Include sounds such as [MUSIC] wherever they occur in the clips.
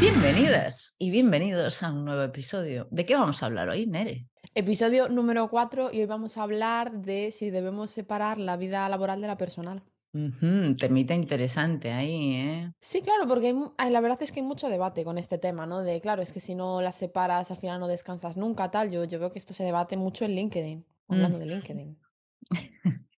Bienvenidas y bienvenidos a un nuevo episodio. ¿De qué vamos a hablar hoy, Nere? Episodio número 4 y hoy vamos a hablar de si debemos separar la vida laboral de la personal. Temita interesante ahí, ¿eh? Sí, claro, porque hay la verdad es que hay mucho debate con este tema, ¿no? De, claro, es que si no las separas, al final no descansas nunca, tal. Yo, yo veo que esto se debate mucho en LinkedIn, hablando de Mm. LinkedIn. [LAUGHS]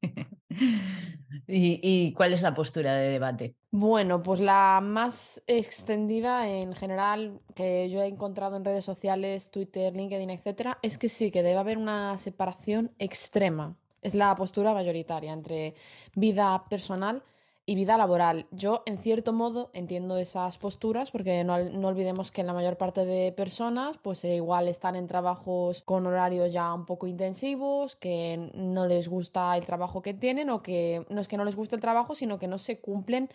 ¿Y, cuál es la postura de debate? Bueno, pues la más extendida en general que yo he encontrado en redes sociales, Twitter, LinkedIn, etcétera, es que sí, que debe haber una separación extrema. Es la postura mayoritaria entre vida personal y vida laboral. Yo, en cierto modo, entiendo esas posturas porque no, no olvidemos que la mayor parte de personas, pues eh, igual están en trabajos con horarios ya un poco intensivos, que no les gusta el trabajo que tienen o que no es que no les guste el trabajo, sino que no se cumplen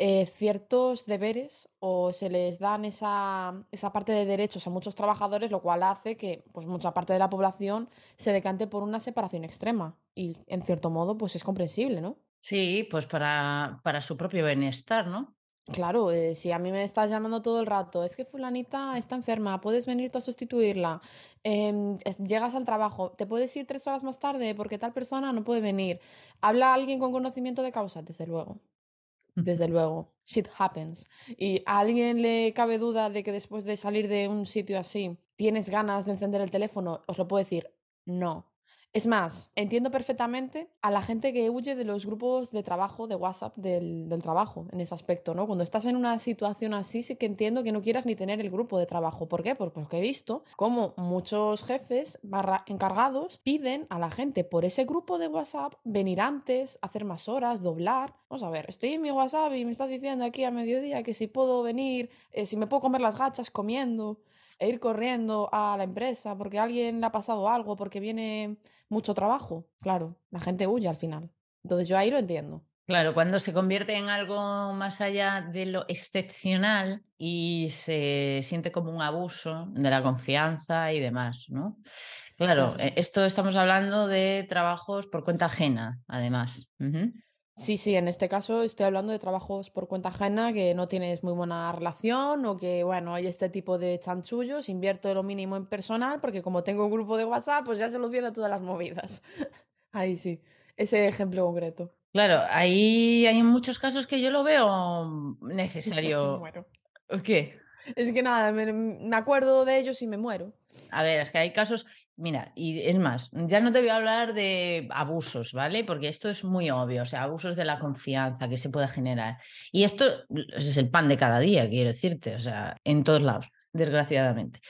eh, ciertos deberes o se les dan esa, esa parte de derechos a muchos trabajadores, lo cual hace que pues, mucha parte de la población se decante por una separación extrema. Y en cierto modo, pues es comprensible, ¿no? Sí, pues para, para su propio bienestar, ¿no? Claro, eh, si a mí me estás llamando todo el rato, es que fulanita está enferma, puedes venir tú a sustituirla, em, llegas al trabajo, te puedes ir tres horas más tarde porque tal persona no puede venir. ¿Habla alguien con conocimiento de causa? Desde luego. Desde luego, shit happens. ¿Y a alguien le cabe duda de que después de salir de un sitio así tienes ganas de encender el teléfono? Os lo puedo decir, no. Es más, entiendo perfectamente a la gente que huye de los grupos de trabajo, de WhatsApp, del, trabajo, en ese aspecto, ¿no? Cuando estás en una situación así, sí que entiendo que no quieras ni tener el grupo de trabajo. ¿Por qué? Porque he visto cómo muchos jefes encargados piden a la gente por ese grupo de WhatsApp venir antes, hacer más horas, doblar. Vamos a ver, estoy en mi WhatsApp y me estás diciendo aquí a mediodía que si puedo venir, eh, si me puedo comer las gachas comiendo e ir corriendo a la empresa porque a alguien le ha pasado algo, porque viene mucho trabajo. Claro, la gente huye al final. Entonces yo ahí lo entiendo. Claro, cuando se convierte en algo más allá de lo excepcional y se siente como un abuso de la confianza y demás, ¿no? Claro, Claro. eh, esto estamos hablando de trabajos por cuenta ajena, además. Sí, sí, en este caso estoy hablando de trabajos por cuenta ajena que no tienes muy buena relación o que, bueno, hay este tipo de chanchullos, invierto lo mínimo en personal porque como tengo un grupo de WhatsApp, pues ya soluciona todas las movidas. [LAUGHS] Ahí sí, ese ejemplo concreto. Claro, ahí hay muchos casos que yo lo veo necesario. [LAUGHS] muero. ¿O ¿Qué? Es que nada, me, me acuerdo de ellos y me muero. A ver, es que hay casos, mira, y es más, ya no te voy a hablar de abusos, ¿vale? Porque esto es muy obvio, o sea, abusos de la confianza que se puede generar. Y esto es el pan de cada día, quiero decirte, o sea, en todos lados, desgraciadamente.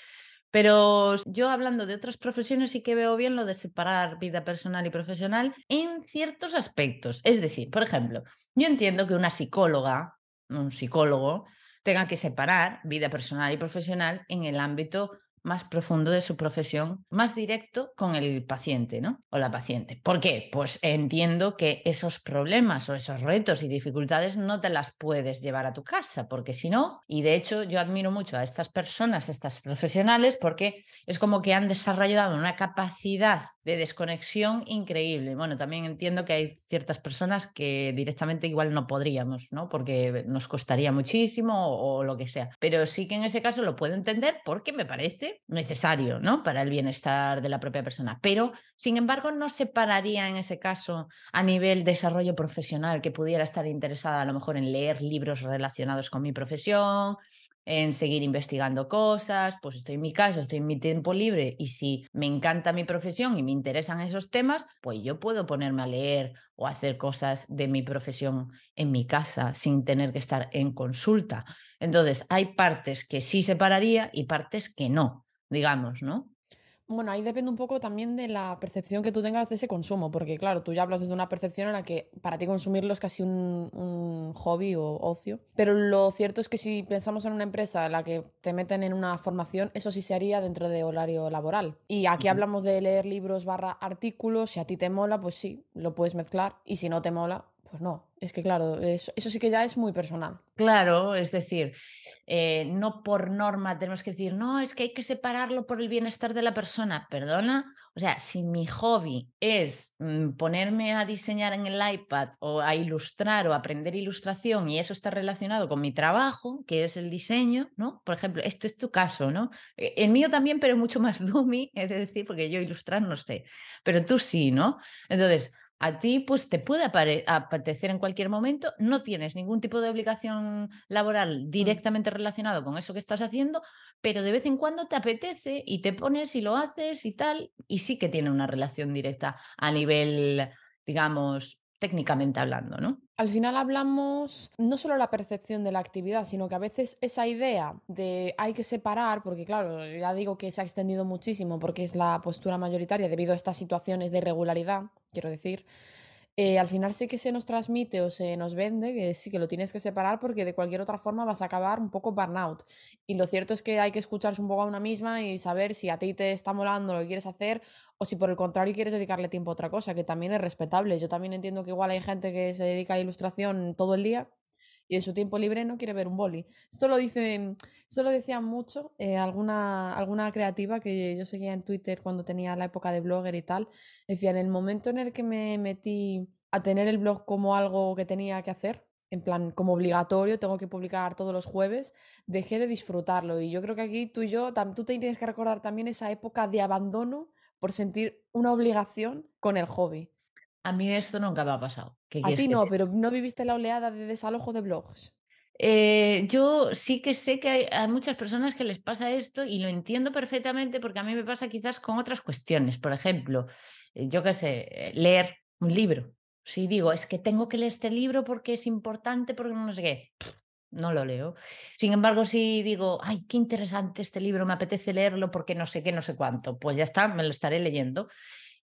Pero yo hablando de otras profesiones sí que veo bien lo de separar vida personal y profesional en ciertos aspectos. Es decir, por ejemplo, yo entiendo que una psicóloga, un psicólogo, tenga que separar vida personal y profesional en el ámbito más profundo de su profesión, más directo con el paciente, ¿no? O la paciente. ¿Por qué? Pues entiendo que esos problemas o esos retos y dificultades no te las puedes llevar a tu casa, porque si no, y de hecho yo admiro mucho a estas personas, estas profesionales, porque es como que han desarrollado una capacidad de desconexión increíble. Bueno, también entiendo que hay ciertas personas que directamente igual no podríamos, ¿no? Porque nos costaría muchísimo o, o lo que sea. Pero sí que en ese caso lo puedo entender porque me parece necesario, ¿no? Para el bienestar de la propia persona. Pero, sin embargo, no separaría en ese caso a nivel desarrollo profesional que pudiera estar interesada a lo mejor en leer libros relacionados con mi profesión, en seguir investigando cosas, pues estoy en mi casa, estoy en mi tiempo libre y si me encanta mi profesión y me interesan esos temas, pues yo puedo ponerme a leer o hacer cosas de mi profesión en mi casa sin tener que estar en consulta. Entonces, hay partes que sí separaría y partes que no, digamos, ¿no? Bueno, ahí depende un poco también de la percepción que tú tengas de ese consumo, porque claro, tú ya hablas desde una percepción en la que para ti consumirlo es casi un, un hobby o ocio, pero lo cierto es que si pensamos en una empresa en la que te meten en una formación, eso sí se haría dentro de horario laboral. Y aquí hablamos de leer libros barra artículos, si a ti te mola, pues sí, lo puedes mezclar, y si no te mola, pues no. Es que claro, eso, eso sí que ya es muy personal. Claro, es decir, eh, no por norma tenemos que decir, no, es que hay que separarlo por el bienestar de la persona. Perdona, o sea, si mi hobby es mm, ponerme a diseñar en el iPad o a ilustrar o aprender ilustración y eso está relacionado con mi trabajo, que es el diseño, ¿no? Por ejemplo, este es tu caso, ¿no? E, el mío también, pero mucho más [LAUGHS] dummy, es decir, porque yo ilustrar no sé, pero tú sí, ¿no? Entonces, a ti pues te puede apetecer en cualquier momento, no tienes ningún tipo de obligación laboral Mm. directamente relacionado con eso que estás haciendo, pero de vez en cuando te apetece y te pones y lo haces y tal, y sí que tiene una relación directa a nivel, digamos, técnicamente hablando, ¿no? Al final hablamos no solo la percepción de la actividad, sino que a veces esa idea de hay que separar, porque claro, ya digo que se ha extendido muchísimo porque es la postura mayoritaria debido a estas situaciones de irregularidad, quiero decir, eh, al final sí que se nos transmite o se nos vende que sí que lo tienes que separar porque de cualquier otra forma vas a acabar un poco burnout. Y lo cierto es que hay que escucharse un poco a una misma y saber si a ti te está molando lo que quieres hacer o si por el contrario quieres dedicarle tiempo a otra cosa, que también es respetable. Yo también entiendo que igual hay gente que se dedica a ilustración todo el día y en su tiempo libre no quiere ver un boli. Esto lo dice, esto lo decía mucho eh, alguna, alguna creativa que yo seguía en Twitter cuando tenía la época de blogger y tal. Decía, en el momento en el que me metí a tener el blog como algo que tenía que hacer, en plan como obligatorio, tengo que publicar todos los jueves, dejé de disfrutarlo. Y yo creo que aquí tú y yo, tú te tienes que recordar también esa época de abandono por sentir una obligación con el hobby. A mí esto nunca me ha pasado. ¿Qué A ti no, te pero ¿no viviste la oleada de desalojo de blogs? Eh, yo sí que sé que hay, hay muchas personas que les pasa esto y lo entiendo perfectamente porque a mí me pasa quizás con otras cuestiones. Por ejemplo, eh, yo qué sé, eh, leer un libro. Si digo, es que tengo que leer este libro porque es importante, porque no sé qué, no lo leo. Sin embargo, si digo, ay, qué interesante este libro, me apetece leerlo porque no sé qué, no sé cuánto, pues ya está, me lo estaré leyendo.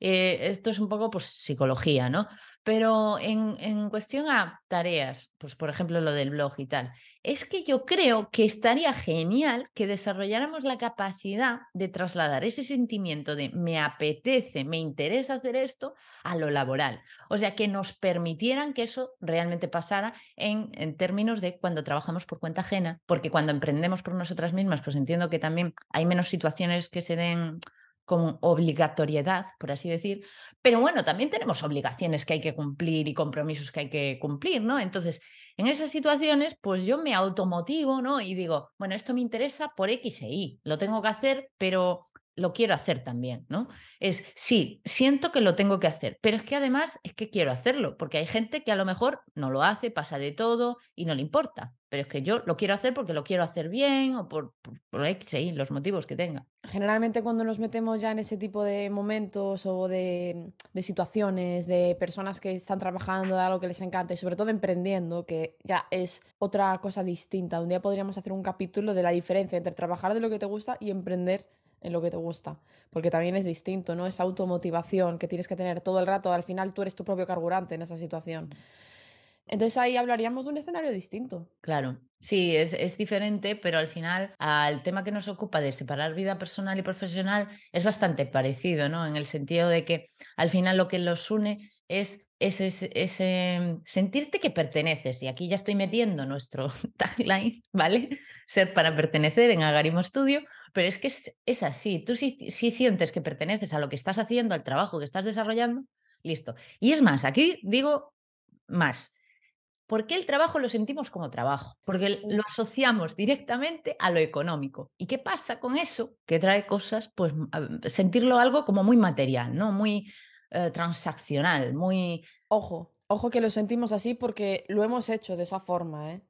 Eh, esto es un poco pues psicología, ¿no? Pero en, en cuestión a tareas, pues por ejemplo lo del blog y tal, es que yo creo que estaría genial que desarrolláramos la capacidad de trasladar ese sentimiento de me apetece, me interesa hacer esto a lo laboral. O sea, que nos permitieran que eso realmente pasara en, en términos de cuando trabajamos por cuenta ajena, porque cuando emprendemos por nosotras mismas, pues entiendo que también hay menos situaciones que se den con obligatoriedad, por así decir, pero bueno, también tenemos obligaciones que hay que cumplir y compromisos que hay que cumplir, ¿no? Entonces, en esas situaciones, pues yo me automotivo, ¿no? Y digo, bueno, esto me interesa por X e Y, lo tengo que hacer, pero lo quiero hacer también, ¿no? Es, sí, siento que lo tengo que hacer, pero es que además es que quiero hacerlo, porque hay gente que a lo mejor no lo hace, pasa de todo y no le importa, pero es que yo lo quiero hacer porque lo quiero hacer bien o por, por, X Y, los motivos que tenga. Generalmente cuando nos metemos ya en ese tipo de momentos o de, de situaciones, de personas que están trabajando de algo que les encanta y sobre todo emprendiendo, que ya es otra cosa distinta. Un día podríamos hacer un capítulo de la diferencia entre trabajar de lo que te gusta y emprender en lo que te gusta, porque también es distinto, ¿no? Esa automotivación que tienes que tener todo el rato, al final tú eres tu propio carburante en esa situación. Entonces ahí hablaríamos de un escenario distinto. Claro, sí, es, es diferente, pero al final al tema que nos ocupa de separar vida personal y profesional es bastante parecido, ¿no? En el sentido de que al final lo que los une es ese, ese- ese sentirte que perteneces. Y aquí ya estoy metiendo nuestro [LAUGHS] tagline, ¿vale? Ser para pertenecer en Agarimo Studio, pero es que es, es así. Tú si sientes que perteneces a lo que estás haciendo, al trabajo que estás desarrollando, listo. Y es más, aquí digo más. ¿Por qué el trabajo lo sentimos como trabajo? Porque lo asociamos directamente a lo económico. ¿Y qué pasa con eso? Que trae cosas, pues m- a- sentirlo algo como muy material, ¿no? Muy eh, transaccional, muy Ojo, ojo que lo sentimos así porque lo hemos hecho de esa forma, ¿eh?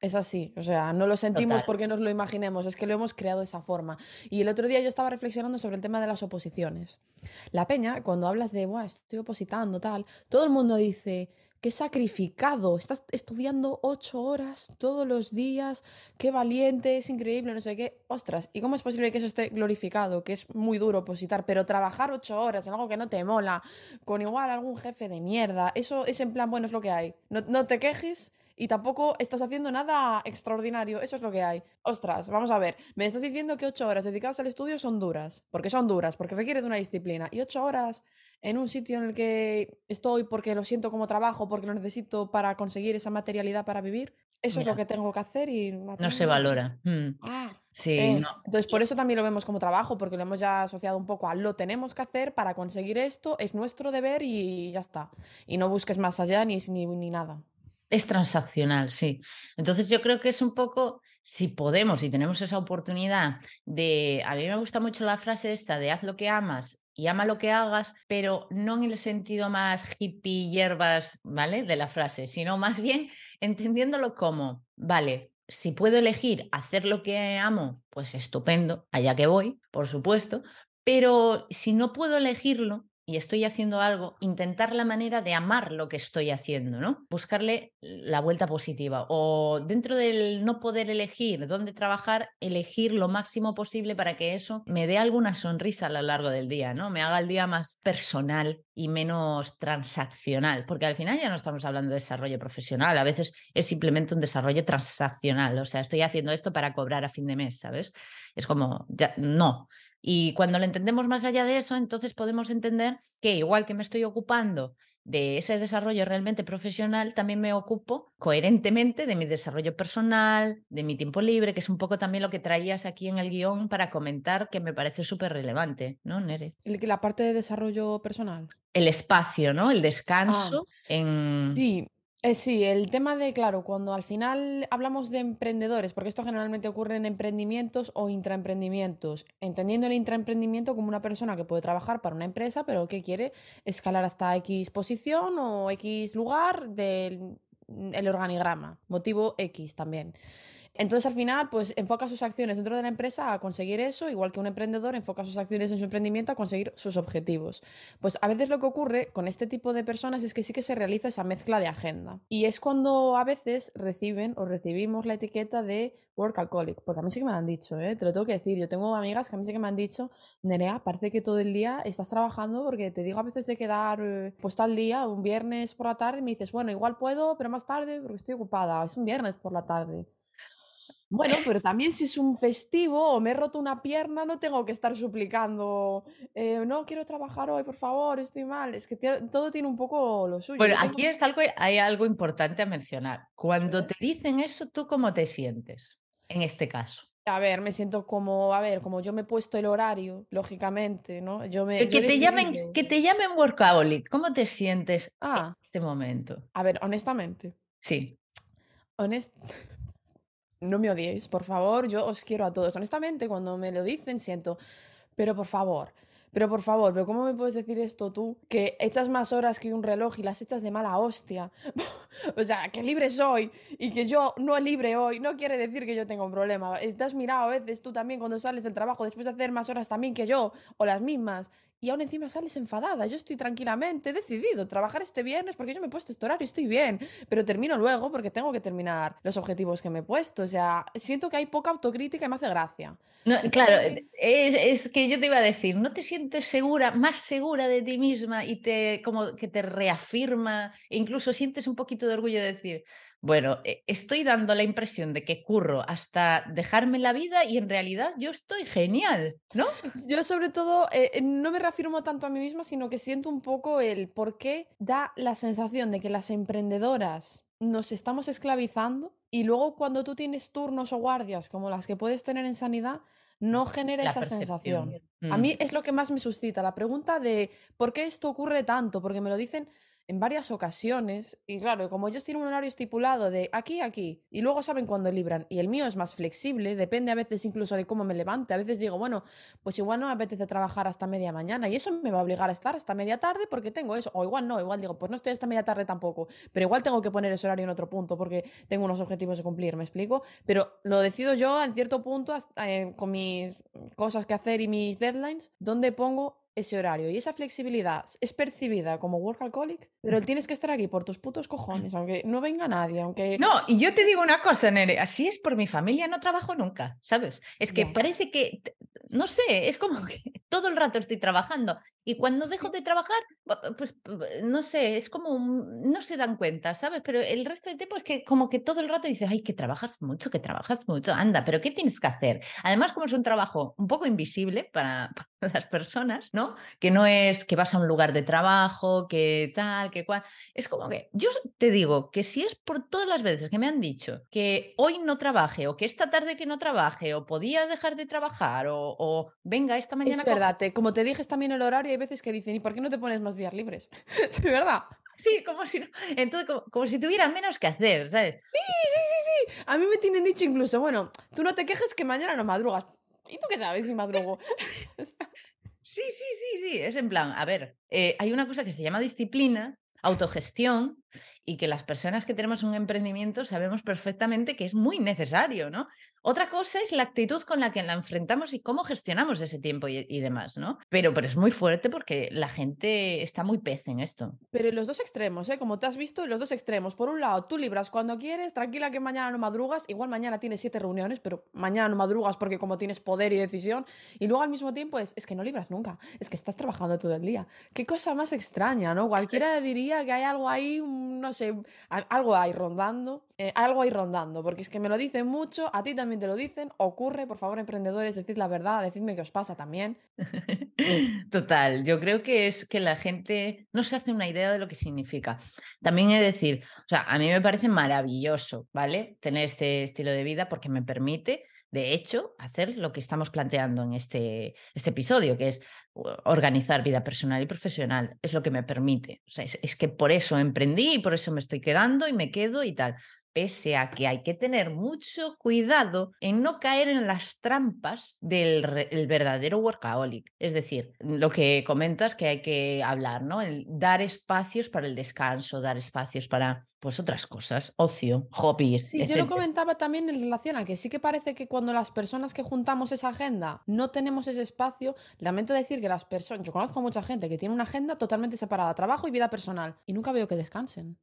Es así, o sea, no lo sentimos total. porque nos lo imaginemos, es que lo hemos creado de esa forma. Y el otro día yo estaba reflexionando sobre el tema de las oposiciones. La peña, cuando hablas de, Buah, estoy opositando, tal, todo el mundo dice, qué sacrificado, estás estudiando ocho horas todos los días, qué valiente, es increíble, no sé qué. Ostras, ¿y cómo es posible que eso esté glorificado? Que es muy duro opositar, pero trabajar ocho horas en algo que no te mola, con igual algún jefe de mierda, eso es en plan, bueno, es lo que hay. No, no te quejes y tampoco estás haciendo nada extraordinario, eso es lo que hay. Ostras, vamos a ver, me estás diciendo que ocho horas dedicadas al estudio son duras, porque son duras, porque requiere de una disciplina, y ocho horas en un sitio en el que estoy porque lo siento como trabajo, porque lo necesito para conseguir esa materialidad para vivir, eso es lo que tengo que hacer y No se valora. Mm, Ah, Sí, eh, no. entonces por eso también lo vemos como trabajo, porque lo hemos ya asociado un poco a lo tenemos que hacer para conseguir esto, es nuestro deber y ya está. Y no busques más allá ni, ni, ni nada. Es transaccional, sí. Entonces yo creo que es un poco, si podemos y tenemos esa oportunidad de, a mí me gusta mucho la frase esta de haz lo que amas y ama lo que hagas, pero no en el sentido más hippie, hierbas, ¿vale? De la frase, sino más bien entendiéndolo como, vale, si puedo elegir hacer lo que amo, pues estupendo, allá que voy, por supuesto, pero si no puedo elegirlo y estoy haciendo algo, intentar la manera de amar lo que estoy haciendo, ¿no? Buscarle la vuelta positiva o dentro del no poder elegir dónde trabajar, elegir lo máximo posible para que eso me dé alguna sonrisa a lo largo del día, ¿no? Me haga el día más personal y menos transaccional, porque al final ya no estamos hablando de desarrollo profesional, a veces es simplemente un desarrollo transaccional, o sea, estoy haciendo esto para cobrar a fin de mes, ¿sabes? Es como, ya, no, y cuando lo entendemos más allá de eso, entonces podemos entender que igual que me estoy ocupando de ese desarrollo realmente profesional, también me ocupo coherentemente de mi desarrollo personal, de mi tiempo libre, que es un poco también lo que traías aquí en el guion para comentar, que me parece súper relevante, ¿no, Nere? La parte de desarrollo personal. El espacio, ¿no? El Ah, descanso en... sí, eh, sí, el tema de, claro, cuando al final hablamos de emprendedores, porque esto generalmente ocurre en emprendimientos o intraemprendimientos, entendiendo el intraemprendimiento como una persona que puede trabajar para una empresa, pero que quiere escalar hasta X posición o X lugar del el organigrama, motivo X también. Entonces, al final, pues enfoca sus acciones dentro de la empresa a conseguir eso, igual que un emprendedor enfoca sus acciones en su emprendimiento a conseguir sus objetivos. Pues a veces lo que ocurre con este tipo de personas es que sí que se realiza esa mezcla de agenda. Y es cuando a veces reciben o recibimos la etiqueta de work alcoholic, porque a mí sí que me lo han dicho, ¿eh? te lo tengo que decir. Yo tengo amigas que a mí sí que me han dicho, Nerea, parece que todo el día estás trabajando porque te digo a veces de quedar eh, pues tal día, un viernes por la tarde, y me dices, bueno, igual puedo, pero más tarde porque estoy ocupada. Es un viernes por la tarde. Bueno, pero también si es un festivo o me he roto una pierna, no tengo que estar suplicando, eh, no quiero trabajar hoy, por favor, estoy mal. Es que todo tiene un poco lo suyo. Bueno, aquí es algo, hay algo importante a mencionar. Cuando te dicen eso, ¿tú cómo te sientes en este caso? A ver, me siento como, a ver, como yo me he puesto el horario, lógicamente, ¿no? Yo me, Que, yo te llamen, que te llamen workaholic, ¿cómo te sientes en Ah, este momento? a ver, honestamente, Sí. honest... [LAUGHS] No me odiéis, por favor, yo os quiero a todos. Honestamente, cuando me lo dicen, siento, pero por favor, pero por favor, pero ¿cómo me puedes decir esto tú? Que echas más horas que un reloj y las echas de mala hostia. [LAUGHS] o sea, que libre soy y que yo no libre hoy, no quiere decir que yo tenga un problema. Has mirado a veces tú también cuando sales del trabajo después de hacer más horas también que yo, o las mismas. Y aún encima sales enfadada. Yo estoy tranquilamente, he decidido trabajar este viernes porque yo me he puesto este horario, estoy bien. Pero termino luego porque tengo que terminar los objetivos que me he puesto. O sea, siento que hay poca autocrítica y me hace gracia. No, claro, que- es, es que yo te iba a decir, ¿no te sientes segura, más segura de ti misma y te como que te reafirma, e incluso sientes un poquito de orgullo de decir, bueno, eh, estoy dando la impresión de que curro hasta dejarme la vida y en realidad yo estoy genial, ¿no? Yo sobre todo eh, eh, no me reafirmo tanto a mí misma, sino que siento un poco el por qué da la sensación de que las emprendedoras nos estamos esclavizando y luego cuando tú tienes turnos o guardias como las que puedes tener en sanidad, no genera La esa percepción. sensación. Mm. A mí es lo que más me suscita, la pregunta de por qué esto ocurre tanto, porque me lo dicen en varias ocasiones y claro, como ellos tienen un horario estipulado de aquí aquí y luego saben cuándo libran y el mío es más flexible, depende a veces incluso de cómo me levante, a veces digo, bueno, pues igual no me apetece trabajar hasta media mañana y eso me va a obligar a estar hasta media tarde porque tengo eso, o igual no, igual digo, pues no estoy hasta media tarde tampoco, pero igual tengo que poner ese horario en otro punto porque tengo unos objetivos de cumplir, ¿me explico? Pero lo decido yo en cierto punto hasta, eh, con mis cosas que hacer y mis deadlines, donde pongo ese horario y esa flexibilidad es percibida como work alcoholic, pero tienes que estar aquí por tus putos cojones, aunque no venga nadie, aunque... No, y yo te digo una cosa, Nere, así es por mi familia, no trabajo nunca, ¿sabes? Es que parece que, no sé, es como que todo el rato estoy trabajando Y cuando dejo de trabajar, pues no sé, es como, no se dan cuenta, ¿sabes? Pero el resto del tiempo es que como que todo el rato dices, ay, que trabajas mucho, que trabajas mucho, anda, pero ¿qué tienes que hacer? Además, como es un trabajo un poco invisible [LAUGHS] para, las personas, ¿no? Que no es que vas a un lugar de trabajo, que tal, que cual. Es como que yo te digo que si es por todas las veces que me han dicho que hoy no trabaje o que esta tarde que no trabaje o podía dejar de trabajar o, o venga esta mañana. Es verdad, como te dije también el horario, hay veces que dicen, ¿y por qué no te pones más días libres? [LAUGHS] es verdad. Sí, como si, entonces, como, si tuvieran menos que hacer, ¿sabes? Sí, sí, sí, sí. A mí me tienen dicho incluso, bueno, tú no te quejes que mañana no madrugas. ¿Y tú qué sabes si madrugo? [LAUGHS] sí, sí, sí, sí. Es en plan, a ver, eh, hay una cosa que se llama disciplina, autogestión, y que las personas que tenemos un emprendimiento sabemos perfectamente que es muy necesario, ¿no? Otra cosa es la actitud con la que la enfrentamos y cómo gestionamos ese tiempo y, demás, ¿no? Pero, pero es muy fuerte porque la gente está muy pez en esto. Pero en los dos extremos, ¿eh? Como te has visto, en los dos extremos. Por un lado, tú libras cuando quieres, tranquila que mañana no madrugas, igual mañana tienes siete reuniones, pero mañana no madrugas porque como tienes poder y decisión, y luego al mismo tiempo es, es que no libras nunca, es que estás trabajando todo el día. Qué cosa más extraña, ¿no? Cualquiera diría que hay algo ahí, no sé, algo ahí rondando, eh, algo ahí rondando, porque es que me lo dicen mucho, a ti también te lo dicen, ocurre, por favor, emprendedores, decid la verdad, decidme qué os pasa también. [LAUGHS] Total, yo creo que es que la gente no se hace una idea de lo que significa. También he de decir, o sea, a mí me parece maravilloso, ¿vale? Tener este estilo de vida porque me permite de hecho, hacer lo que estamos planteando en este, este episodio, que es organizar vida personal y profesional. Es lo que me permite. O sea, es, es, que por eso emprendí y por eso me estoy quedando y me quedo y tal pese a que hay que tener mucho cuidado en no caer en las trampas del verdadero workaholic. Es decir, lo que comentas que hay que hablar, ¿no? El dar espacios para el descanso, dar espacios para pues otras cosas, ocio, hobbies. Sí, yo lo comentaba también en relación a que sí que parece que cuando las personas que juntamos esa agenda no tenemos ese espacio, lamento decir que las personas, yo conozco a mucha gente que tiene una agenda totalmente separada, trabajo y vida personal, y nunca veo que descansen.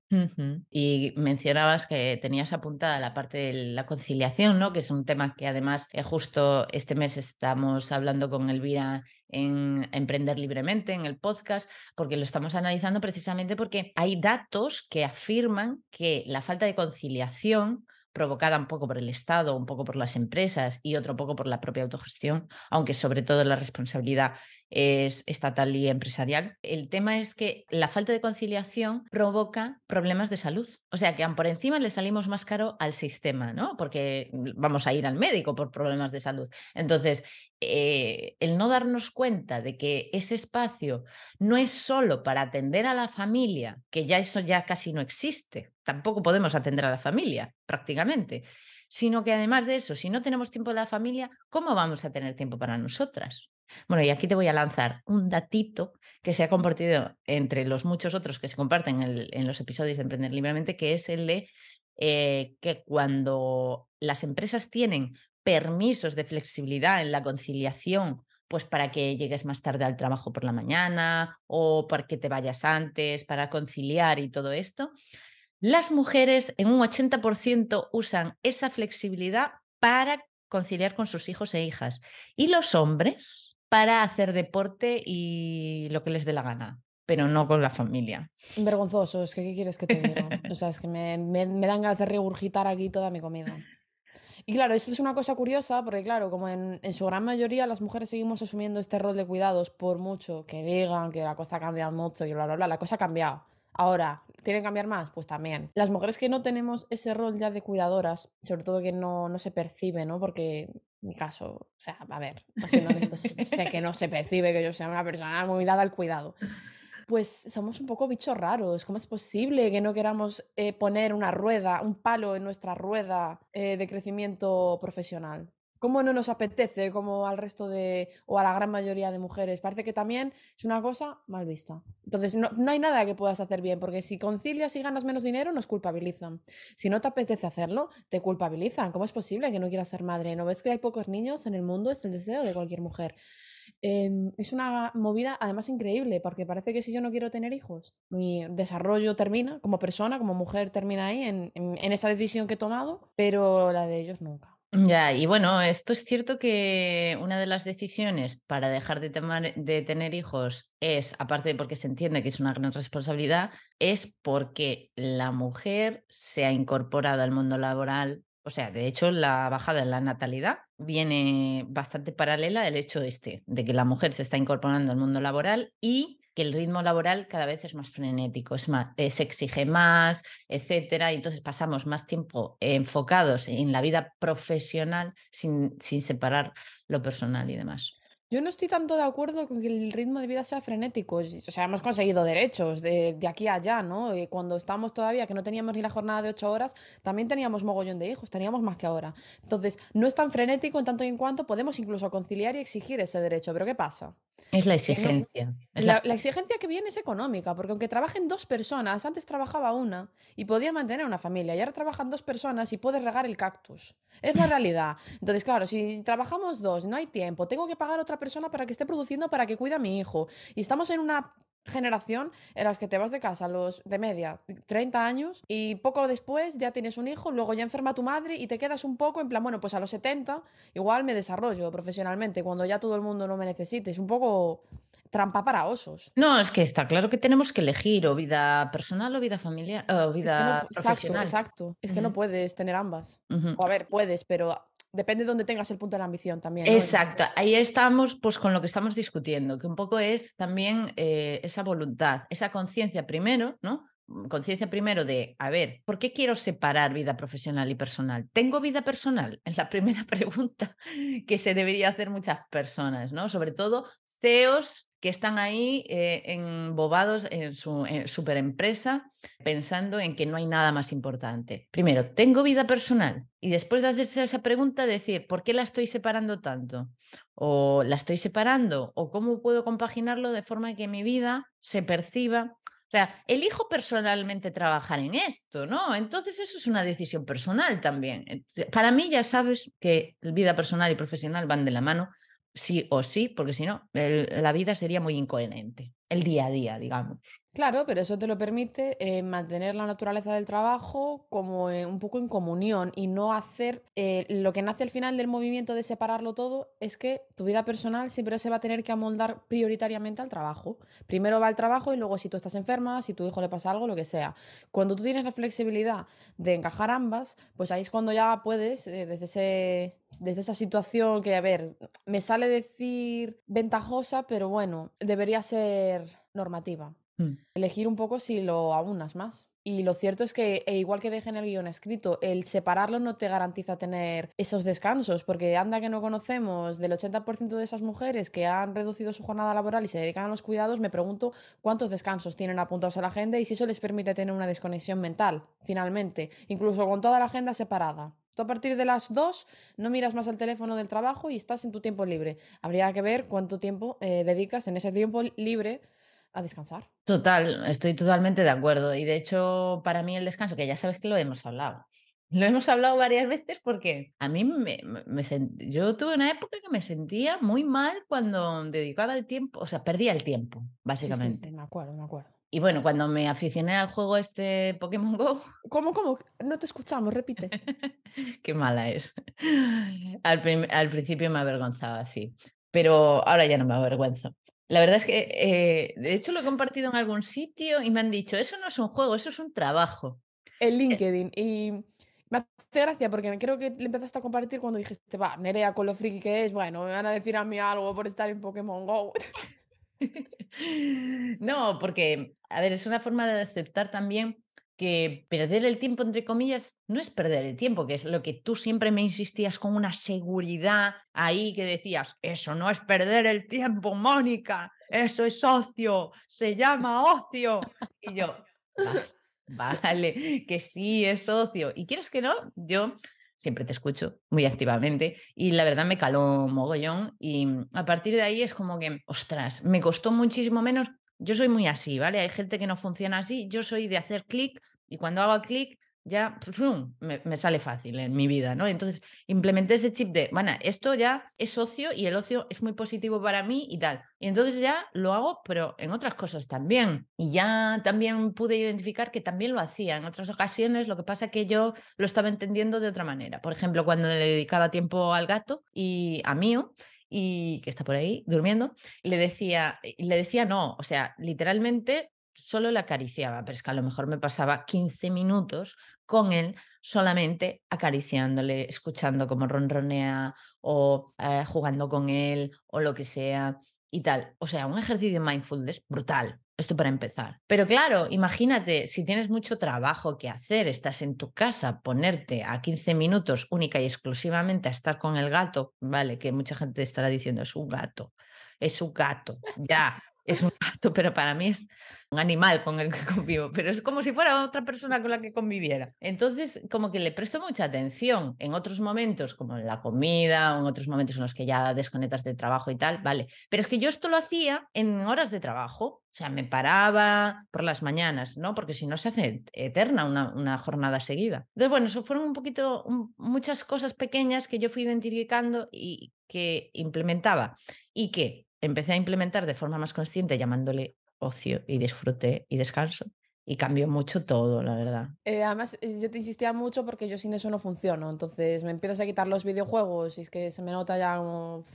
Y mencionabas que tenías apuntada la parte de la conciliación, ¿no? Que es un tema que además eh, justo este mes estamos hablando con Elvira en Emprender Libremente, en el podcast, porque lo estamos analizando precisamente porque hay datos que afirman que la falta de conciliación provocada un poco por el Estado, un poco por las empresas y otro poco por la propia autogestión, aunque sobre todo la responsabilidad es estatal y empresarial. El tema es que la falta de conciliación provoca problemas de salud. O sea que por encima le salimos más caro al sistema, ¿no? Porque vamos a ir al médico por problemas de salud. Entonces, eh, el no darnos cuenta de que ese espacio no es solo para atender a la familia, que ya eso ya casi no existe, tampoco podemos atender a la familia prácticamente, sino que además de eso, si no tenemos tiempo de la familia, ¿cómo vamos a tener tiempo para nosotras? Bueno, y aquí te voy a lanzar un datito que se ha compartido entre los muchos otros que se comparten en, los episodios de Emprender Libremente, que es el de eh, que cuando las empresas tienen permisos de flexibilidad en la conciliación, pues para que llegues más tarde al trabajo por la mañana o para que te vayas antes, para conciliar y todo esto, las mujeres en un 80% usan esa flexibilidad para conciliar con sus hijos e hijas. Y los hombres, para hacer deporte y lo que les dé la gana, pero no con la familia. Vergonzoso, es que ¿qué quieres que te diga? O sea, es que me, me, dan ganas de regurgitar aquí toda mi comida. Y claro, esto es una cosa curiosa, porque claro, como en, en, su gran mayoría las mujeres seguimos asumiendo este rol de cuidados por mucho que digan que la cosa ha cambiado mucho y bla, bla, bla, la cosa ha cambiado. Ahora, ¿tiene que cambiar más? Pues también. Las mujeres que no tenemos ese rol ya de cuidadoras, sobre todo que no, no se percibe, ¿no? Porque mi caso, o sea, a ver, siendo esto sé que no se percibe que yo sea una persona muy dada al cuidado. Pues somos un poco bichos raros. ¿Cómo es posible que no queramos eh, poner una rueda, un palo en nuestra rueda eh, de crecimiento profesional? Cómo no nos apetece como al resto de, o a la gran mayoría de mujeres. Parece que también es una cosa mal vista. Entonces, no, hay nada que puedas hacer bien, porque si concilias y ganas menos dinero, nos culpabilizan. Si no te apetece hacerlo, te culpabilizan. ¿Cómo es posible que no quieras ser madre? ¿No ves que hay pocos niños en el mundo? Es el deseo de cualquier mujer. Em, es una movida además increíble, porque parece que si yo no quiero tener hijos, mi desarrollo termina como persona, como mujer termina ahí en esa decisión que he tomado, pero la de ellos nunca. Ya, y bueno, esto es cierto que una de las decisiones para dejar de, tener hijos es, aparte de porque se entiende que es una gran responsabilidad, es porque la mujer se ha incorporado al mundo laboral. O sea, de hecho, la bajada en la natalidad viene bastante paralela al hecho este, de que la mujer se está incorporando al mundo laboral y que el ritmo laboral cada vez es más frenético, es más, eh, se exige más, etcétera, y entonces pasamos más tiempo enfocados en la vida profesional sin, sin separar lo personal y demás. Yo no estoy tanto de acuerdo con que el ritmo de vida sea frenético. O sea, hemos conseguido derechos de, de aquí a allá, ¿no? Y cuando estábamos todavía, que no teníamos ni la jornada de ocho horas, también teníamos mogollón de hijos, teníamos más que ahora. Entonces, no es tan frenético en tanto y en cuanto podemos incluso conciliar y exigir ese derecho. Pero ¿qué pasa? Es la exigencia. la, exigencia que viene es económica, porque aunque trabajen dos personas, antes trabajaba una y podía mantener una familia, y ahora trabajan dos personas y puedes regar el cactus. Es la realidad. Entonces, claro, si trabajamos dos, no hay tiempo, tengo que pagar a otra persona para que esté produciendo para que cuida a mi hijo. Y estamos en una generación en las que te vas de casa a los de media 30 años y poco después ya tienes un hijo, luego ya enferma tu madre y te quedas un poco en plan, bueno, pues a los 70 igual me desarrollo profesionalmente cuando ya todo el mundo no me necesite. Es un poco trampa para osos. No, es que está claro que tenemos que elegir o vida personal o vida familiar o vida profesional. Exacto, Es que no puedes tener ambas. O a ver, puedes, pero depende de dónde tengas el punto de la ambición también. Exacto, ahí estamos pues con lo que estamos discutiendo, que un poco es también eh, esa voluntad, esa conciencia primero, ¿no? Conciencia primero de, a ver, ¿por qué quiero separar vida profesional y personal? ¿Tengo vida personal? Es la primera [LAUGHS] pregunta que se debería hacer muchas personas, ¿no? Sobre todo CEOs que están ahí eh, embobados en su superempresa pensando en que no hay nada más importante. Primero, ¿tengo vida personal? Y después de hacerse esa pregunta, decir, ¿por qué la estoy separando tanto? ¿O la estoy separando? ¿O cómo puedo compaginarlo de forma que mi vida se perciba o sea, elijo personalmente trabajar en esto, ¿no? Entonces eso es una decisión personal también. Para mí ya sabes que vida personal y profesional van de la mano sí o sí, porque si no, la vida sería muy incoherente, el día a día, digamos. Claro, pero eso te lo permite eh, mantener la naturaleza del trabajo como eh, un poco en comunión y no hacer eh, lo que nace al final del movimiento de separarlo todo es que tu vida personal siempre se va a tener que amoldar prioritariamente al trabajo. Primero va el trabajo y luego si tú estás enferma, si tu hijo le pasa algo, lo que sea. Cuando tú tienes la flexibilidad de encajar ambas, pues ahí es cuando ya puedes, desde, ese, desde esa situación que, a ver, me sale decir ventajosa, pero bueno, debería ser normativa. Mm. Elegir un poco si lo aunas más. Y lo cierto es que, e igual que deje en el guion escrito, el separarlo no te garantiza tener esos descansos, porque anda que no conocemos del 80% de esas mujeres que han reducido su jornada laboral y se dedican a los cuidados, me pregunto cuántos descansos tienen apuntados a la agenda y si eso les permite tener una desconexión mental, finalmente, incluso con toda la agenda separada. Tú a partir de las 2 no miras más al teléfono del trabajo y estás en tu tiempo libre. Habría que ver cuánto tiempo eh, dedicas en ese tiempo libre a descansar. Total, estoy totalmente de acuerdo. Y de hecho, para mí el descanso, que ya sabes que lo hemos hablado, [LAUGHS] lo hemos hablado varias veces porque a mí me, me yo tuve una época que me sentía muy mal cuando dedicaba el tiempo, o sea, perdía el tiempo, básicamente. Sí, me acuerdo, me acuerdo. Y bueno, cuando me aficioné al juego este Pokémon Go. [LAUGHS] ¿Cómo, cómo? No te escuchamos, repite. [LAUGHS] Qué mala es. Al, al principio me avergonzaba, así Pero ahora ya no me avergüenzo. La verdad es que, eh, de hecho, lo he compartido en algún sitio y me han dicho, eso no es un juego, eso es un trabajo. En eh LinkedIn. Y me hace gracia porque creo que le empezaste a compartir cuando dijiste, va, Nerea con lo friki que es, bueno, me van a decir a mí algo por estar en Pokémon Go. [LAUGHS] no, porque, a ver, es una forma de aceptar también que perder el tiempo, entre comillas, no es perder el tiempo, que es lo que tú siempre me insistías con una seguridad ahí que decías, eso no es perder el tiempo, Mónica, eso es ocio, se llama ocio. Y yo, vale, que sí es ocio. Y quieres que no, yo siempre te escucho muy activamente y la verdad me caló mogollón y a partir de ahí es como que, ostras, me costó muchísimo menos. Yo soy muy así, ¿vale? Hay gente que no funciona así, yo soy de hacer clic y cuando hago clic ya me, sale fácil en mi vida, ¿no? Entonces implementé ese chip de, bueno, esto ya es ocio y el ocio es muy positivo para mí y tal. Y entonces ya lo hago, pero en otras cosas también. Y ya también pude identificar que también lo hacía en otras ocasiones, lo que pasa que yo lo estaba entendiendo de otra manera. Por ejemplo, cuando le dedicaba tiempo al gato y a mío, y que está por ahí durmiendo, le decía, le decía no, o sea, literalmente solo le acariciaba, pero es que a lo mejor me pasaba 15 minutos con él solamente acariciándole, escuchando cómo ronronea o eh, jugando con él o lo que sea y tal. O sea, un ejercicio de mindfulness brutal. Esto para empezar. Pero claro, imagínate, si tienes mucho trabajo que hacer, estás en tu casa, ponerte a 15 minutos única y exclusivamente a estar con el gato, vale, que mucha gente estará diciendo, es un gato, es un gato, ya, es un gato, pero para mí es un animal con el que [LAUGHS] convivo, pero es como si fuera otra persona con la que conviviera. Entonces, como que le presto mucha atención en otros momentos, como en la comida o en otros momentos en los que ya desconectas del trabajo y tal, vale. Pero es que yo esto lo hacía en horas de trabajo, o sea, me paraba por las mañanas, ¿no? Porque si no se hace eterna una, una jornada seguida. Entonces, bueno, eso fueron un poquito, muchas cosas pequeñas que yo fui identificando y que implementaba y que empecé a implementar de forma más consciente llamándole ocio y disfrute y descanso. Y cambió mucho todo, la verdad. Eh, además, eh, yo te insistía mucho porque yo sin eso no funciono. Entonces me empiezas a quitar los videojuegos y es que se me nota ya como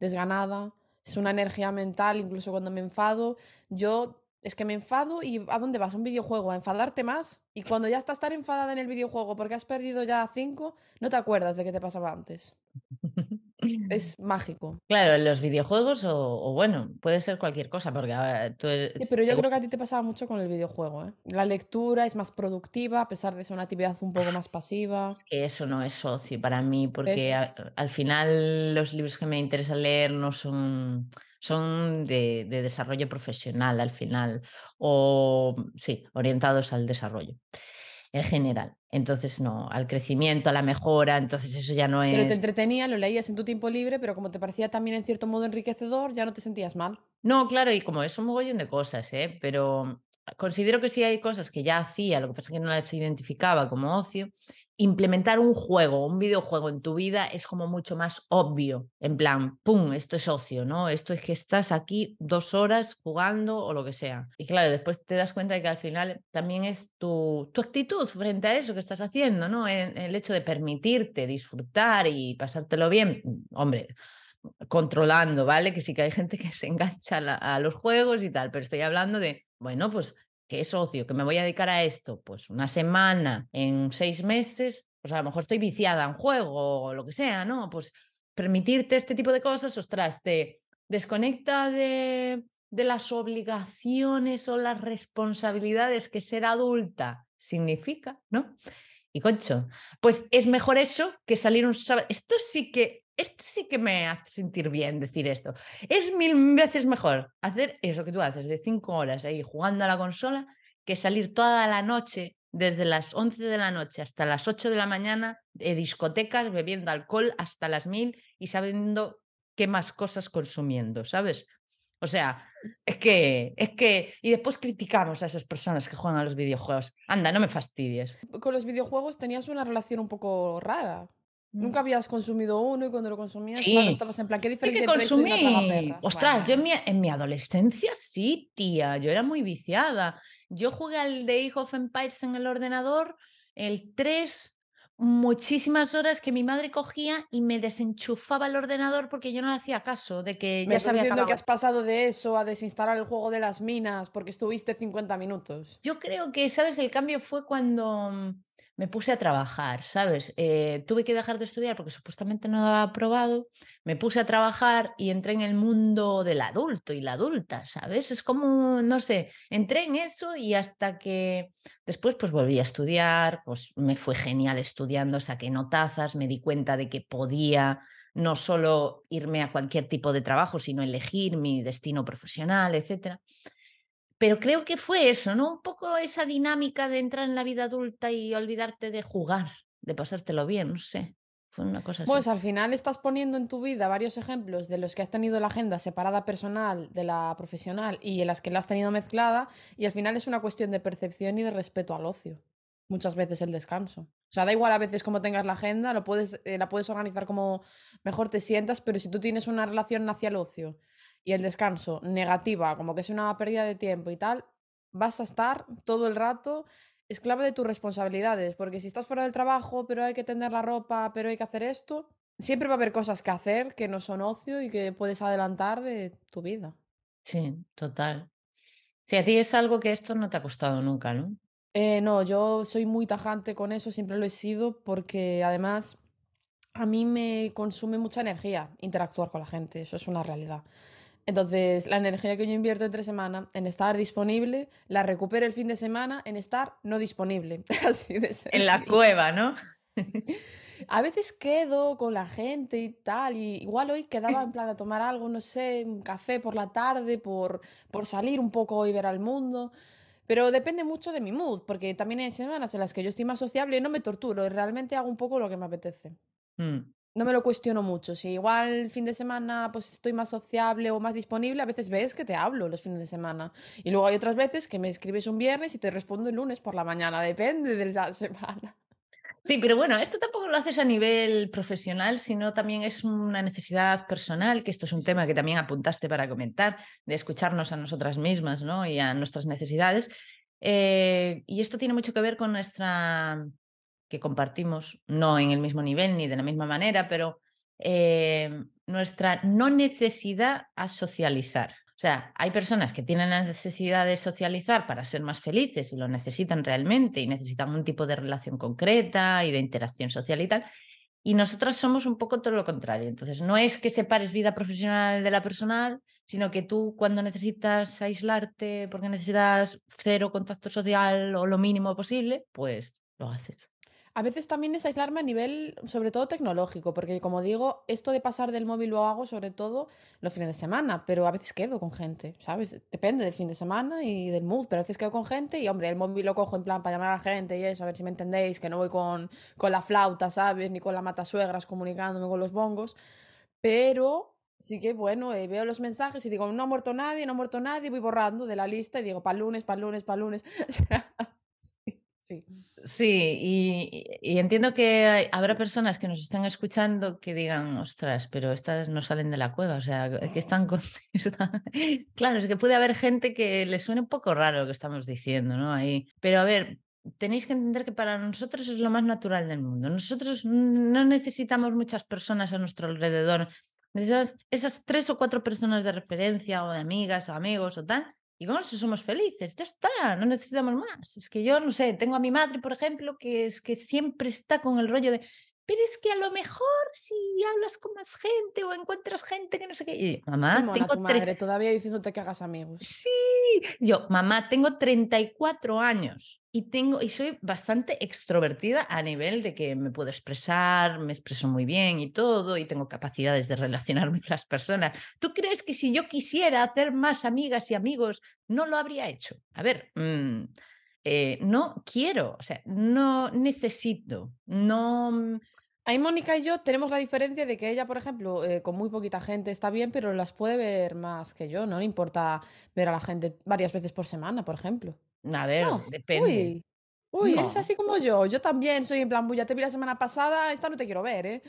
desganada. Es una energía mental, incluso cuando me enfado. Yo es que me enfado y ¿a dónde vas? A un videojuego, a enfadarte más. Y cuando ya estás tan enfadada en el videojuego porque has perdido ya cinco, no te acuerdas de qué te pasaba antes. [LAUGHS] Es [CLEARS THROAT] mágico. Claro, en los videojuegos o, bueno, puede ser cualquier cosa, porque tú e, Sí, pero yo creo que a ti te pasaba mucho con el videojuego, ¿eh? La lectura es más productiva, a pesar de ser una actividad un poco más pasiva. Es que eso no es socio para mí, porque al final los libros que me interesa leer no son, son de, de desarrollo profesional al final, o sí, orientados al desarrollo en general. Entonces, no, al crecimiento, a la mejora, entonces eso ya no es... Pero te entretenía, lo leías en tu tiempo libre, pero como te parecía también en cierto modo enriquecedor, ya no te sentías mal. No, claro, y como es un mogollón de cosas, ¿eh? Pero considero que sí hay cosas que ya hacía, lo que pasa es que no las identificaba como ocio, implementar un juego, un videojuego en tu vida es como mucho más obvio. En plan, ¡pum! Esto es ocio, ¿no? Esto es que estás aquí dos horas jugando o lo que sea. Y claro, después te das cuenta de que al final también es tu, tu actitud frente a eso que estás haciendo, ¿no? El, hecho de permitirte disfrutar y pasártelo bien. Hombre, controlando, ¿vale? Que sí que hay gente que se engancha a, a los juegos y tal, pero estoy hablando de, bueno, pues que es ocio, que me voy a dedicar a esto, pues una semana en seis meses, pues a lo mejor estoy viciada en juego o lo que sea, ¿no? Pues permitirte este tipo de cosas, ostras, te desconecta de, de las obligaciones o las responsabilidades que ser adulta significa, ¿no? Y concho, pues es mejor eso que salir un sábado. Esto sí que esto sí que me hace sentir bien decir esto. Es mil veces mejor hacer eso que tú haces de cinco horas ahí jugando a la consola que salir toda la noche, desde las 11 de la noche hasta las 8 de la mañana, de discotecas, bebiendo alcohol hasta las mil y sabiendo qué más cosas consumiendo, ¿sabes? O sea, es que, es que, y después criticamos a esas personas que juegan a los videojuegos. Anda, no me fastidies. Con los videojuegos tenías una relación un poco rara. Nunca habías consumido uno y cuando lo consumías, sí. estabas en plan, ¿qué diferencia sí que consumí. Ostras, yo en mi, en mi, adolescencia sí, tía, yo era muy viciada. Yo jugué al The Age of Empires en el ordenador, el 3, muchísimas horas que mi madre cogía y me desenchufaba el ordenador porque yo no le hacía caso de que ya se había acabado. que has pasado de eso a desinstalar el juego de las minas porque estuviste 50 minutos. Yo creo que, ¿sabes? El cambio fue cuando mm, me puse a trabajar, ¿sabes? Eh, tuve que dejar de estudiar porque supuestamente no había aprobado, me puse a trabajar y entré en el mundo del adulto y la adulta, ¿sabes? Es como, no sé, entré en eso y hasta que después pues volví a estudiar, pues me fue genial estudiando, saqué notazas, me di cuenta de que podía no solo irme a cualquier tipo de trabajo, sino elegir mi destino profesional, etcétera. Pero creo que fue eso, ¿no? Un poco esa dinámica de entrar en la vida adulta y olvidarte de jugar, de pasártelo bien, no sé. Fue una cosa. Pues al final estás poniendo en tu vida varios ejemplos de los que has tenido la agenda separada personal de la profesional y en las que la has tenido mezclada y al final es una cuestión de percepción y de respeto al ocio. muchas veces el descanso. O sea, da igual a veces cómo tengas la agenda, lo puedes, eh, la puedes organizar como mejor te sientas, pero si tú tienes una relación hacia el ocio y el descanso negativa, como que es una pérdida de tiempo y tal, vas a estar todo el rato esclavo de tus responsabilidades, porque si estás fuera del trabajo, pero hay que tender la ropa, pero hay que hacer esto, siempre va a haber cosas que hacer que no son ocio y que puedes adelantar de tu vida. Sí, total. Sí, a ti es algo que esto no te ha costado nunca, ¿no? Eh, no, yo soy muy tajante con eso, siempre lo he sido, porque además a mí me consume mucha energía interactuar con la gente, eso es una realidad. Entonces, la energía que yo invierto entre semana en estar disponible, la recupero el fin de semana en estar no disponible. [LAUGHS] Así de En la cueva, ¿no? A veces quedo con la gente y tal, y igual hoy quedaba en plan a tomar algo, no sé, un café por la tarde, por, por salir un poco y ver al mundo. Pero depende mucho de mi mood, porque también hay semanas en las que yo estoy más sociable y no me torturo, y realmente hago un poco lo que me apetece. Mm. No me lo cuestiono mucho. Si igual fin de semana pues estoy más sociable o más disponible, a veces ves que te hablo los fines de semana. Y luego hay otras veces que me escribes un viernes y te respondo el lunes por la mañana, depende de la [LAUGHS] semana. Sí, pero bueno, esto tampoco lo haces a nivel profesional, sino también es una necesidad personal, que esto es un tema que también apuntaste para comentar, de escucharnos a nosotras mismas ¿no? y a nuestras necesidades. Eh, y esto tiene mucho que ver con nuestra, que compartimos, no en el mismo nivel ni de la misma manera, pero eh, nuestra no necesidad a socializar. O sea, hay personas que tienen la necesidad de socializar para ser más felices y lo necesitan realmente y necesitan un tipo de relación concreta y de interacción social y tal. Y nosotras somos un poco todo lo contrario. Entonces, no es que separes vida profesional de la personal, sino que tú cuando necesitas aislarte porque necesitas cero contacto social o lo mínimo posible, pues lo haces. A veces también es aislarme a nivel, sobre todo tecnológico, porque como digo, esto de pasar del móvil lo hago sobre todo los fines de semana, pero a veces quedo con gente, ¿sabes? Depende del fin de semana y del mood, pero a veces quedo con gente y, hombre, el móvil lo cojo en plan para llamar a la gente y eso, a ver si me entendéis, que no voy con, con la flauta, ¿sabes? Ni con la matasuegras comunicándome con los bongos, pero sí que, bueno, eh, veo los mensajes y digo, no ha muerto nadie, no ha muerto nadie, voy borrando de la lista y digo, para lunes, para lunes, para lunes. [LAUGHS] [LAUGHS] sí, sí. Sí, y, entiendo que hay- habrá personas que nos están escuchando que digan, ostras, pero estas no salen de la cueva, o sea, que están con... [LAUGHS] están-". Claro, es que puede haber gente que le suene un poco raro lo que estamos diciendo, ¿no? Ahí. Pero a ver, tenéis que entender que para nosotros es lo más natural del mundo. Nosotros no necesitamos muchas personas a nuestro alrededor. Necesitamos esas tres o cuatro personas de referencia o de amigas o amigos o tal y con somos felices, ya está, no necesitamos más. Es que yo, no sé, tengo a mi madre, por ejemplo, que es que siempre está con el rollo de, pero es que a lo mejor si hablas con más gente o encuentras gente que no sé qué. Y yo, Qué mamá, mona tengo tu tre- madre, todavía diciéndote que hagas amigos. Sí, yo, mamá, tengo 34 años y tengo y soy bastante extrovertida a nivel de que me puedo expresar, me expreso muy bien y todo y tengo capacidades de relacionarme con las personas. ¿Tú crees que si yo quisiera hacer más amigas y amigos no lo habría hecho? A ver, mm, eh, no quiero, o sea, no necesito, no mm, Ahí Mónica y yo tenemos la diferencia de que ella, por ejemplo, eh, con muy poquita gente está bien, pero las puede ver más que yo. No le importa ver a la gente varias veces por semana, por ejemplo. a ver, No, depende. uy, uy, eres así como yo. Yo también soy en plan, "Uy, ya te vi la semana pasada, esta no te quiero ver, ¿eh?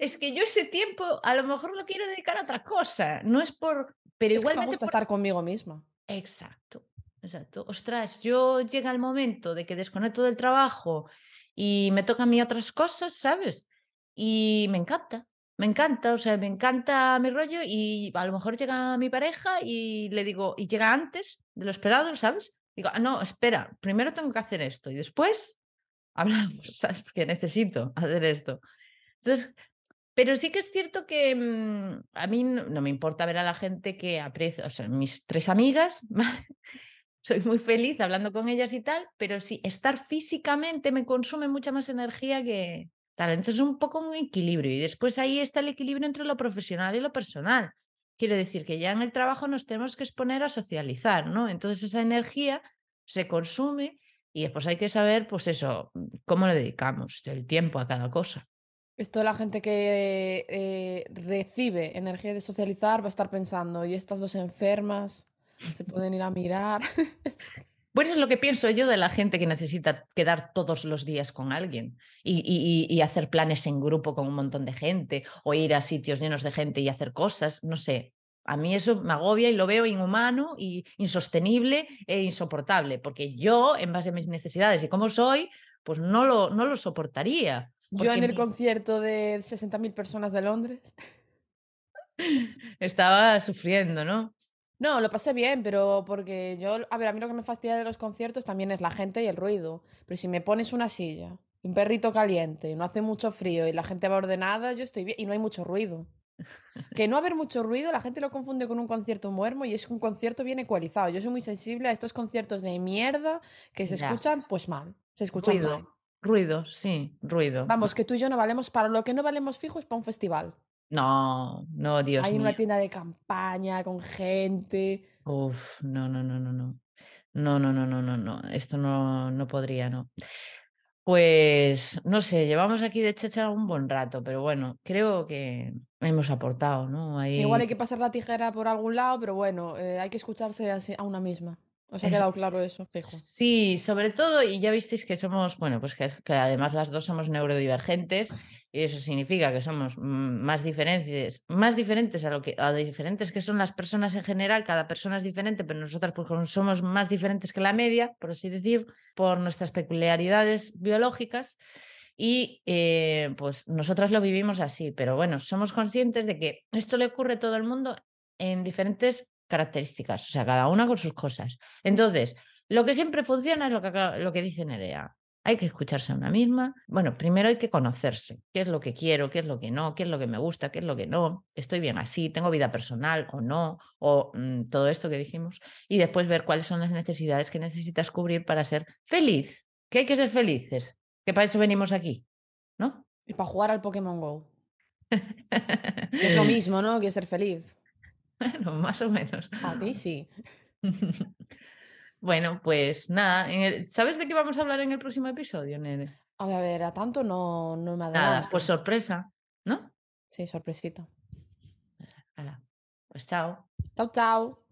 Es que yo ese tiempo a lo mejor lo quiero dedicar a otra cosa, no es por, pero que me gusta por... estar conmigo misma. Exacto, exacto. Ostras, yo llega el momento de que desconecto del trabajo y me tocan a mí otras cosas, ¿sabes? Y me encanta, me encanta, o sea, me encanta mi rollo y a lo mejor llega mi pareja y le digo, y llega antes de lo esperado, ¿sabes? Digo, "Ah, no, espera, primero tengo que hacer esto y después [LAUGHS] hablamos, ¿sabes? Porque necesito hacer esto. Entonces, pero sí que es cierto que mm, a mí no, no me importa ver a la gente que aprecio, o sea, mis tres amigas, [LAUGHS] ¿vale? Soy muy feliz hablando con ellas y tal, pero sí, estar físicamente me consume mucha más energía que tal. Entonces es un poco un equilibrio y después ahí está el equilibrio entre lo profesional y lo personal. Quiero decir que ya en el trabajo nos tenemos que exponer a socializar, ¿no? Entonces esa energía se consume y después hay que saber, pues eso, cómo le dedicamos el tiempo a cada cosa. Esto la gente que eh, recibe energía de socializar va a estar pensando, y estas dos enfermas se pueden ir a mirar. [LAUGHS] Bueno, es lo que pienso yo de la gente que necesita quedar todos los días con alguien y, y- y hacer planes en grupo con un montón de gente o ir a sitios llenos de gente y hacer cosas, no sé. A mí eso me agobia y lo veo inhumano y insostenible e insoportable, porque yo, en base a mis necesidades y cómo soy, pues no lo, no lo soportaría. Yo en el mi- concierto de 60.000 personas de Londres. [LAUGHS] estaba sufriendo, ¿no? No, lo pasé bien, pero porque yo, a ver, a mí lo que me fastidia de los conciertos también es la gente y el ruido. Pero si me pones una silla, un perrito caliente, no hace mucho frío y la gente va ordenada, yo estoy bien y no hay mucho ruido. Que no haber mucho ruido, la gente lo confunde con un concierto muermo y es un concierto bien ecualizado. Yo soy muy sensible a estos conciertos de mierda que se Ya. escuchan, pues mal. Se escuchan mal. Ruido, ruido, sí, ruido. Vamos, que tú y yo no valemos para lo que no valemos fijo es para un festival. No, no, Dios Hay mío. una tienda de campaña con gente. Uf, no, no, no, no, no. No, no, no, no, no, no. Esto no, no podría, no. Pues no sé, llevamos aquí de cháchara un buen rato, pero bueno, creo que hemos aportado, ¿no? Igual hay que pasar la tijera por algún lado, pero bueno, eh, hay que escucharse a una misma. ¿Os ha Es- quedado claro eso? Fijo. Sí, sobre todo, y ya visteis que somos, bueno, pues que, que además las dos somos neurodivergentes, y eso significa que somos mm, más diferentes, más diferentes a lo que, a diferentes que son las personas en general, cada persona es diferente, pero nosotras pues somos más diferentes que la media, por así decir, por nuestras peculiaridades biológicas. Y eh, pues nosotras lo vivimos así, pero bueno, somos conscientes de que esto le ocurre a todo el mundo en diferentes características, o sea, cada una con sus cosas. Entonces, lo que siempre funciona es lo que, acaba- lo que dice Nerea. Hay que escucharse a una misma. Bueno, primero hay que conocerse. ¿Qué es lo que quiero? ¿Qué es lo que no? ¿Qué es lo que me gusta? ¿Qué es lo que no? ¿Estoy bien así? ¿Tengo vida personal o no? O mm, todo esto que dijimos. Y después ver cuáles son las necesidades que necesitas cubrir para ser feliz. Que hay que ser felices. Que para eso venimos aquí. ¿No? Y para jugar al Pokémon Go. [LAUGHS] Es lo mismo, ¿no? Que ser feliz. [LAUGHS] Bueno, más o menos. A ti sí. [LAUGHS] Bueno, pues nada, el- ¿sabes de qué vamos a hablar en el próximo episodio, Nere? A ver, a ver, a tanto no, no me Nada, adelanto. pues sorpresa, ¿no? Sí, sorpresita. Pues chao. Chao, chao.